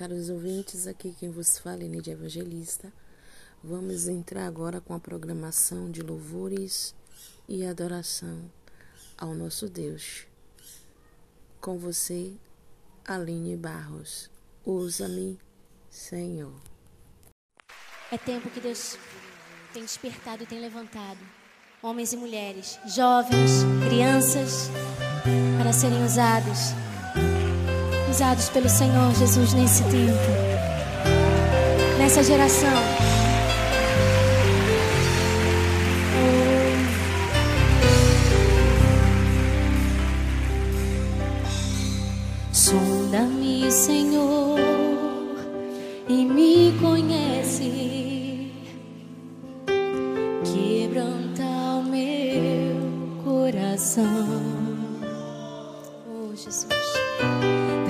caros ouvintes, aqui quem vos fala é Nídia Evangelista. Vamos entrar agora com a programação de louvores e adoração ao nosso Deus. Com você, Aline Barros. Usa-me, Senhor. É tempo que Deus tem despertado e tem levantado homens e mulheres, jovens, crianças, para serem usados usados pelo Senhor Jesus nesse tempo, nessa geração. Sonda-me, Senhor, e me conhece. Quebranta o meu coração. Oh, Jesus.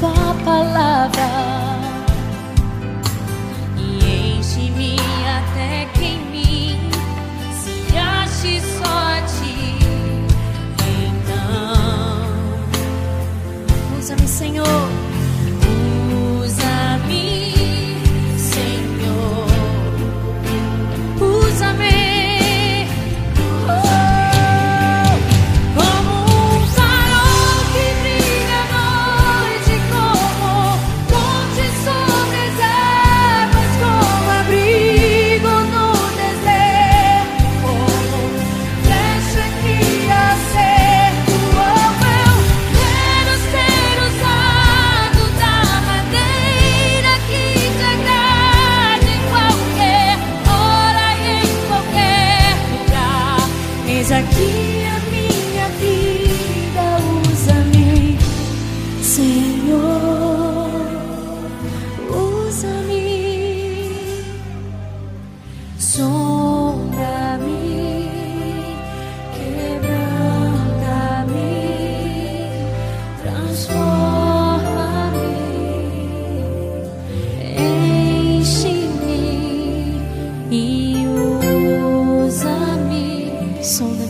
da palavra. So that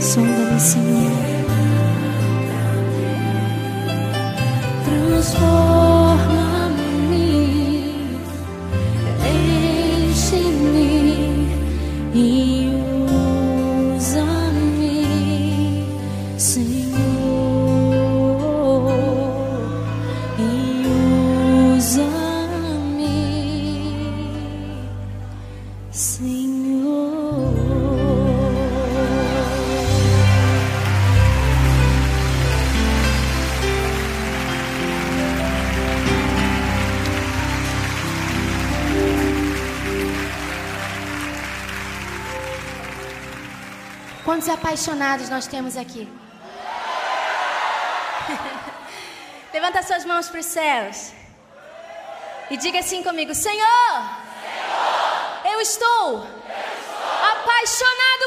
Sonda-me, Senhor. Transforma-me, enche-me e usa-me, Senhor, e usa-me, Senhor. Quantos apaixonados nós temos aqui? Levanta suas mãos para os céus. E diga assim comigo: Senhor, Senhor eu, estou eu estou apaixonado,